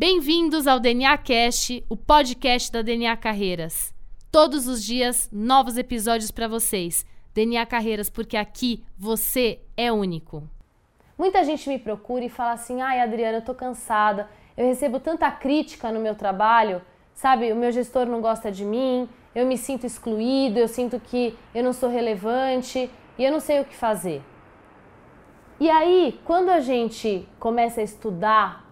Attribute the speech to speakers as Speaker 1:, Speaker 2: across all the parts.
Speaker 1: Bem-vindos ao DNA Cast, o podcast da DNA Carreiras. Todos os dias, novos episódios para vocês. DNA Carreiras, porque aqui você é único.
Speaker 2: Muita gente me procura e fala assim: ai, Adriana, eu tô cansada, eu recebo tanta crítica no meu trabalho, sabe? O meu gestor não gosta de mim, eu me sinto excluído, eu sinto que eu não sou relevante e eu não sei o que fazer. E aí, quando a gente começa a estudar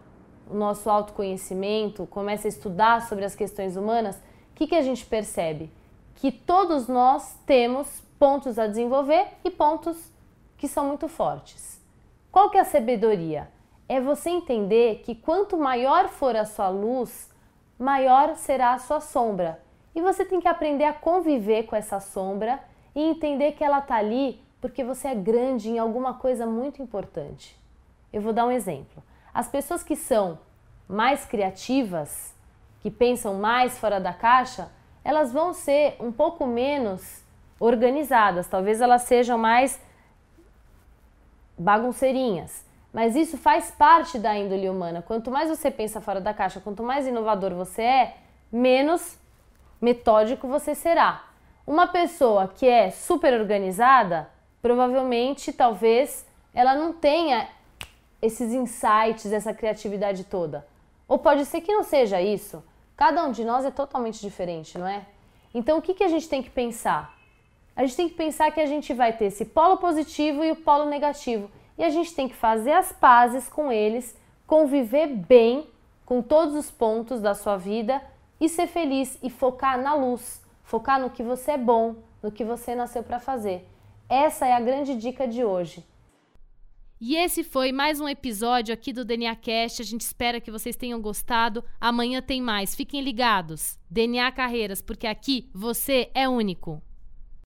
Speaker 2: o nosso autoconhecimento, começa a estudar sobre as questões humanas, o que, que a gente percebe? Que todos nós temos pontos a desenvolver e pontos que são muito fortes. Qual que é a sabedoria? É você entender que quanto maior for a sua luz, maior será a sua sombra. E você tem que aprender a conviver com essa sombra e entender que ela está ali porque você é grande em alguma coisa muito importante. Eu vou dar um exemplo. As pessoas que são mais criativas, que pensam mais fora da caixa, elas vão ser um pouco menos organizadas, talvez elas sejam mais bagunceirinhas. Mas isso faz parte da índole humana. Quanto mais você pensa fora da caixa, quanto mais inovador você é, menos metódico você será. Uma pessoa que é super organizada, provavelmente, talvez, ela não tenha esses insights, essa criatividade toda. Ou pode ser que não seja isso. Cada um de nós é totalmente diferente, não é? Então, o que, que a gente tem que pensar? A gente tem que pensar que a gente vai ter esse polo positivo e o polo negativo. E a gente tem que fazer as pazes com eles, conviver bem com todos os pontos da sua vida e ser feliz e focar na luz, focar no que você é bom, no que você nasceu para fazer. Essa é a grande dica de hoje.
Speaker 1: E esse foi mais um episódio aqui do DNA Cast. A gente espera que vocês tenham gostado. Amanhã tem mais. Fiquem ligados. DNA Carreiras, porque aqui você é único.